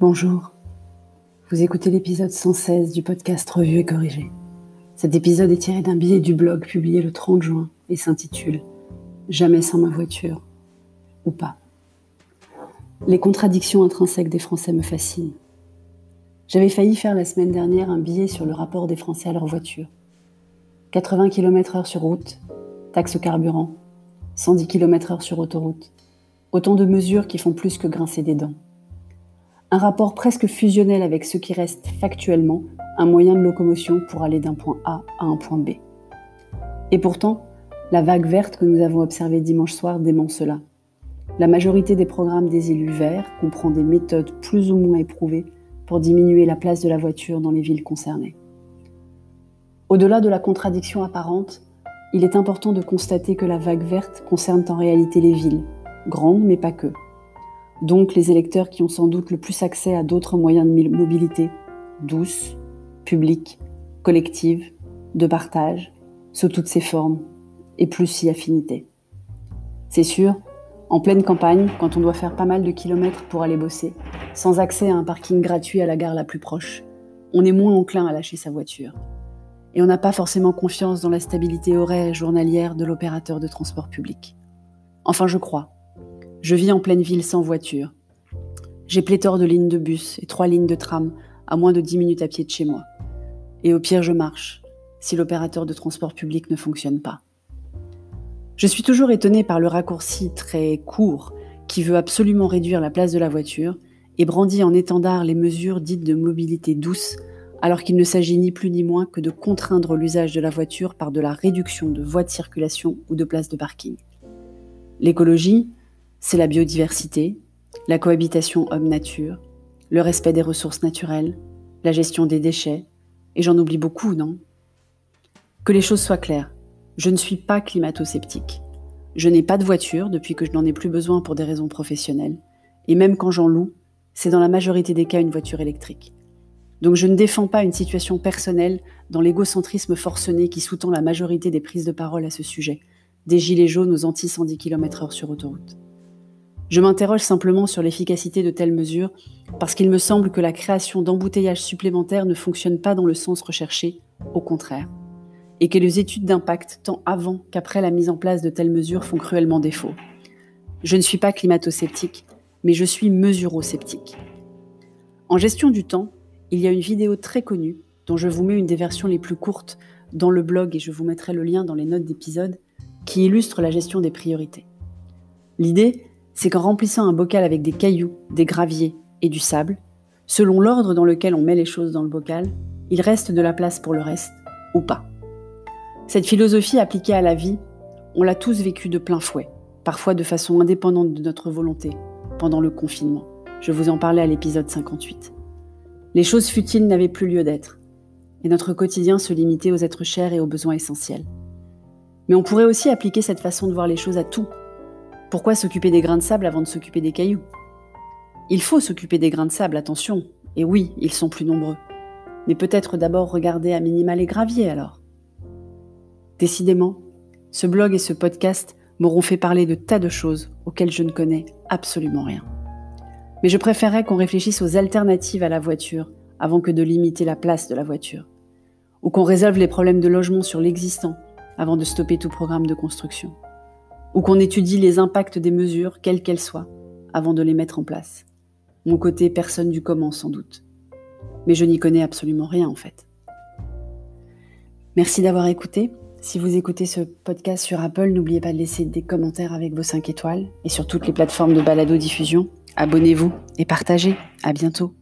Bonjour, vous écoutez l'épisode 116 du podcast Revue et Corrigé. Cet épisode est tiré d'un billet du blog publié le 30 juin et s'intitule Jamais sans ma voiture, ou pas. Les contradictions intrinsèques des Français me fascinent. J'avais failli faire la semaine dernière un billet sur le rapport des Français à leur voiture. 80 km/h sur route, taxe carburant, 110 km/h sur autoroute. Autant de mesures qui font plus que grincer des dents un rapport presque fusionnel avec ce qui reste factuellement un moyen de locomotion pour aller d'un point A à un point B. Et pourtant, la vague verte que nous avons observée dimanche soir dément cela. La majorité des programmes des élus verts comprend des méthodes plus ou moins éprouvées pour diminuer la place de la voiture dans les villes concernées. Au-delà de la contradiction apparente, il est important de constater que la vague verte concerne en réalité les villes, grandes mais pas que donc les électeurs qui ont sans doute le plus accès à d'autres moyens de mobilité, douces, publiques, collectives, de partage, sous toutes ses formes, et plus si affinité. C'est sûr, en pleine campagne, quand on doit faire pas mal de kilomètres pour aller bosser, sans accès à un parking gratuit à la gare la plus proche, on est moins enclin à lâcher sa voiture. Et on n'a pas forcément confiance dans la stabilité horaire et journalière de l'opérateur de transport public. Enfin, je crois, je vis en pleine ville sans voiture. J'ai pléthore de lignes de bus et trois lignes de tram à moins de 10 minutes à pied de chez moi. Et au pire, je marche, si l'opérateur de transport public ne fonctionne pas. Je suis toujours étonnée par le raccourci très court qui veut absolument réduire la place de la voiture et brandit en étendard les mesures dites de mobilité douce, alors qu'il ne s'agit ni plus ni moins que de contraindre l'usage de la voiture par de la réduction de voies de circulation ou de places de parking. L'écologie, c'est la biodiversité, la cohabitation homme-nature, le respect des ressources naturelles, la gestion des déchets, et j'en oublie beaucoup, non? Que les choses soient claires, je ne suis pas climato-sceptique. Je n'ai pas de voiture depuis que je n'en ai plus besoin pour des raisons professionnelles, et même quand j'en loue, c'est dans la majorité des cas une voiture électrique. Donc je ne défends pas une situation personnelle dans l'égocentrisme forcené qui sous-tend la majorité des prises de parole à ce sujet, des gilets jaunes aux anti-110 km/h sur autoroute. Je m'interroge simplement sur l'efficacité de telles mesures parce qu'il me semble que la création d'embouteillages supplémentaires ne fonctionne pas dans le sens recherché, au contraire, et que les études d'impact, tant avant qu'après la mise en place de telles mesures, font cruellement défaut. Je ne suis pas climato-sceptique, mais je suis mesuro-sceptique. En gestion du temps, il y a une vidéo très connue, dont je vous mets une des versions les plus courtes dans le blog et je vous mettrai le lien dans les notes d'épisode, qui illustre la gestion des priorités. L'idée, c'est qu'en remplissant un bocal avec des cailloux, des graviers et du sable, selon l'ordre dans lequel on met les choses dans le bocal, il reste de la place pour le reste, ou pas. Cette philosophie appliquée à la vie, on l'a tous vécue de plein fouet, parfois de façon indépendante de notre volonté, pendant le confinement. Je vous en parlais à l'épisode 58. Les choses futiles n'avaient plus lieu d'être, et notre quotidien se limitait aux êtres chers et aux besoins essentiels. Mais on pourrait aussi appliquer cette façon de voir les choses à tout, pourquoi s'occuper des grains de sable avant de s'occuper des cailloux? Il faut s'occuper des grains de sable, attention, et oui, ils sont plus nombreux. Mais peut-être d'abord regarder à minima les graviers alors. Décidément, ce blog et ce podcast m'auront fait parler de tas de choses auxquelles je ne connais absolument rien. Mais je préférerais qu'on réfléchisse aux alternatives à la voiture avant que de limiter la place de la voiture. Ou qu'on résolve les problèmes de logement sur l'existant avant de stopper tout programme de construction ou qu'on étudie les impacts des mesures, quelles qu'elles soient, avant de les mettre en place. Mon côté personne du comment sans doute. Mais je n'y connais absolument rien en fait. Merci d'avoir écouté. Si vous écoutez ce podcast sur Apple, n'oubliez pas de laisser des commentaires avec vos 5 étoiles et sur toutes les plateformes de balado-diffusion. Abonnez-vous et partagez. À bientôt.